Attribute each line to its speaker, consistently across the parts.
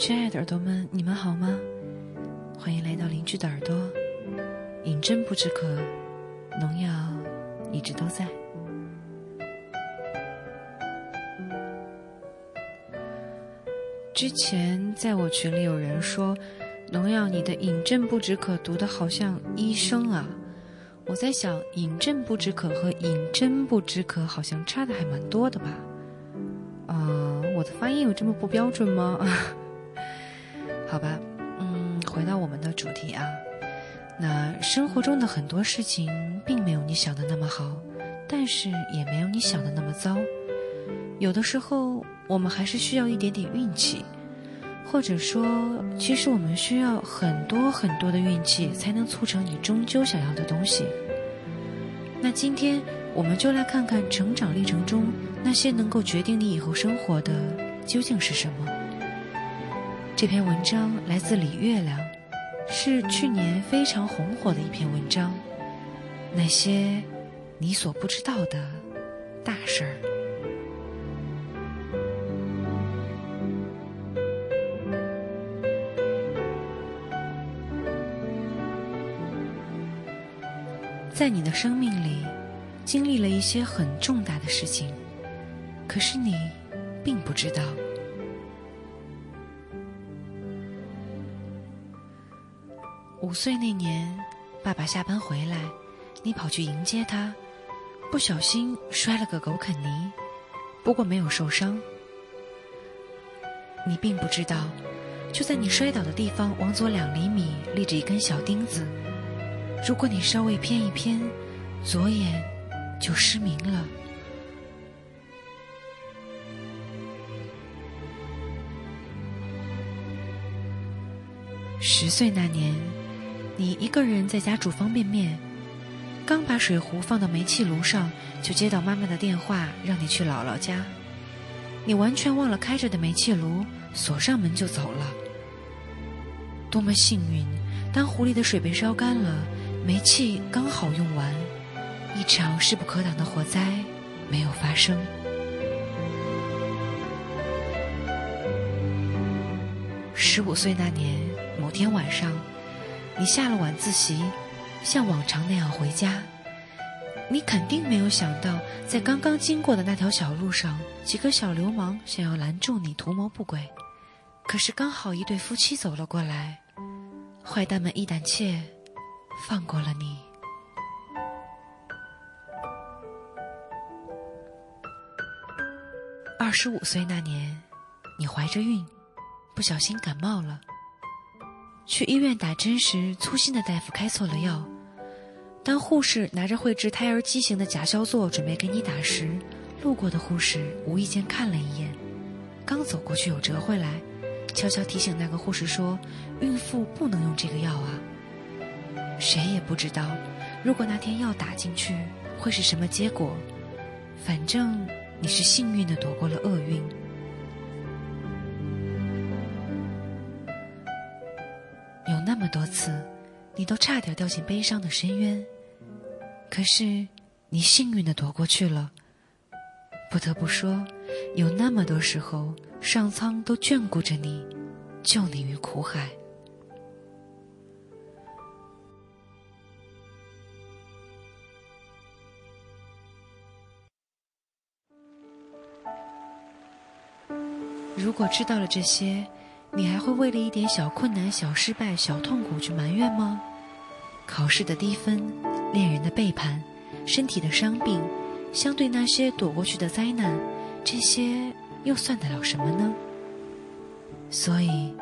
Speaker 1: 亲爱的耳朵们，你们好吗？欢迎来到邻居的耳朵。饮鸩不止渴，农药一直都在。之前在我群里有人说，农药你的饮鸩不止渴读的好像医生啊。我在想，饮鸩不止渴和饮鸩不止渴好像差的还蛮多的吧？啊，我的发音有这么不标准吗？好吧，嗯，回到我们的主题啊，那生活中的很多事情并没有你想的那么好，但是也没有你想的那么糟。有的时候，我们还是需要一点点运气，或者说，其实我们需要很多很多的运气，才能促成你终究想要的东西。那今天，我们就来看看成长历程中那些能够决定你以后生活的究竟是什么。这篇文章来自李月亮，是去年非常红火的一篇文章。那些你所不知道的大事儿。在你的生命里，经历了一些很重大的事情，可是你并不知道。五岁那年，爸爸下班回来，你跑去迎接他，不小心摔了个狗啃泥，不过没有受伤。你并不知道，就在你摔倒的地方，往左两厘米立着一根小钉子。如果你稍微偏一偏，左眼就失明了。十岁那年，你一个人在家煮方便面，刚把水壶放到煤气炉上，就接到妈妈的电话，让你去姥姥家。你完全忘了开着的煤气炉，锁上门就走了。多么幸运！当壶里的水被烧干了。煤气刚好用完，一场势不可挡的火灾没有发生。十五岁那年某天晚上，你下了晚自习，像往常那样回家。你肯定没有想到，在刚刚经过的那条小路上，几个小流氓想要拦住你，图谋不轨。可是刚好一对夫妻走了过来，坏蛋们一胆怯。放过了你。二十五岁那年，你怀着孕，不小心感冒了。去医院打针时，粗心的大夫开错了药。当护士拿着绘制胎儿畸形的假肖唑准备给你打时，路过的护士无意间看了一眼，刚走过去又折回来，悄悄提醒那个护士说：“孕妇不能用这个药啊。”谁也不知道，如果那天药打进去会是什么结果。反正你是幸运的躲过了厄运。次，你都差点掉进悲伤的深渊，可是你幸运的躲过去了。不得不说，有那么多时候，上苍都眷顾着你，救你于苦海。如果知道了这些，你还会为了一点小困难、小失败、小痛苦去埋怨吗？考试的低分、恋人的背叛、身体的伤病，相对那些躲过去的灾难，这些又算得了什么呢？所以，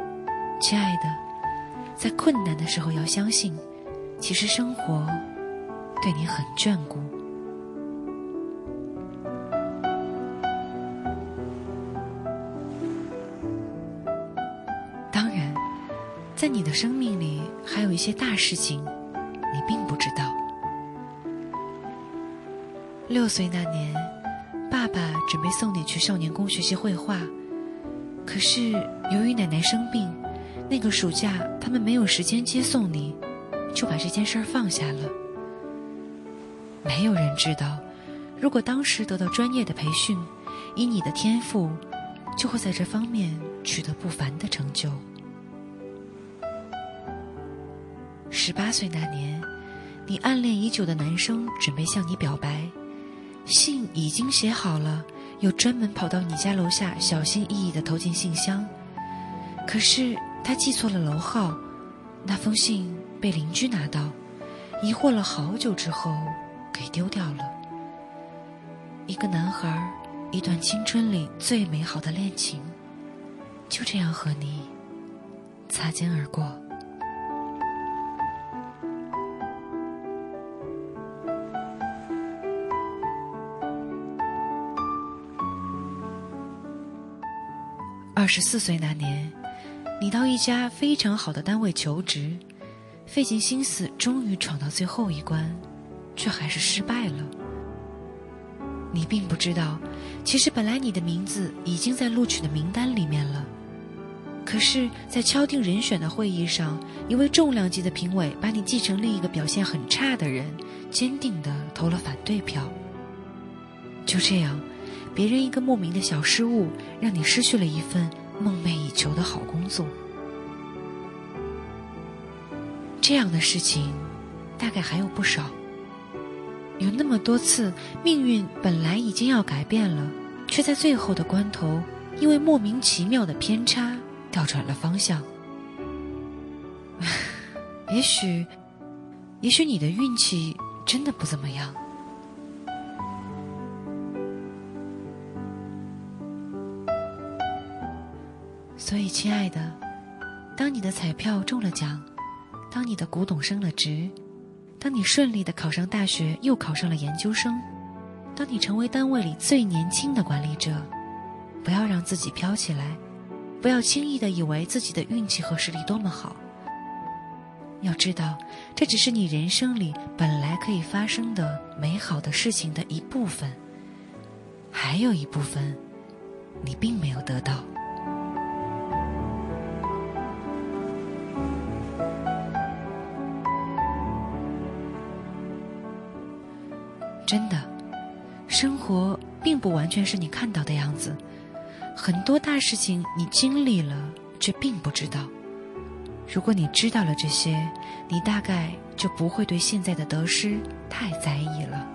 Speaker 1: 亲爱的，在困难的时候要相信，其实生活对你很眷顾。在你的生命里，还有一些大事情，你并不知道。六岁那年，爸爸准备送你去少年宫学习绘画，可是由于奶奶生病，那个暑假他们没有时间接送你，就把这件事儿放下了。没有人知道，如果当时得到专业的培训，以你的天赋，就会在这方面取得不凡的成就。十八岁那年，你暗恋已久的男生准备向你表白，信已经写好了，又专门跑到你家楼下，小心翼翼的投进信箱。可是他记错了楼号，那封信被邻居拿到，疑惑了好久之后，给丢掉了。一个男孩，一段青春里最美好的恋情，就这样和你擦肩而过。二十四岁那年，你到一家非常好的单位求职，费尽心思，终于闯到最后一关，却还是失败了。你并不知道，其实本来你的名字已经在录取的名单里面了，可是，在敲定人选的会议上，一位重量级的评委把你记成另一个表现很差的人，坚定的投了反对票。就这样。别人一个莫名的小失误，让你失去了一份梦寐以求的好工作。这样的事情，大概还有不少。有那么多次，命运本来已经要改变了，却在最后的关头，因为莫名其妙的偏差，调转了方向。也许，也许你的运气真的不怎么样。所以，亲爱的，当你的彩票中了奖，当你的古董升了值，当你顺利的考上大学，又考上了研究生，当你成为单位里最年轻的管理者，不要让自己飘起来，不要轻易的以为自己的运气和实力多么好。要知道，这只是你人生里本来可以发生的美好的事情的一部分，还有一部分，你并没有得到。真的，生活并不完全是你看到的样子，很多大事情你经历了却并不知道。如果你知道了这些，你大概就不会对现在的得失太在意了。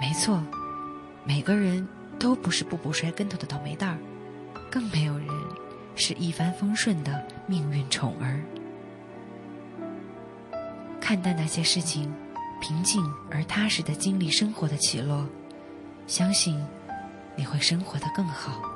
Speaker 1: 没错，每个人都不是步步摔跟头的倒霉蛋儿，更没有人是一帆风顺的命运宠儿。看淡那些事情。平静而踏实的经历生活的起落，相信你会生活的更好。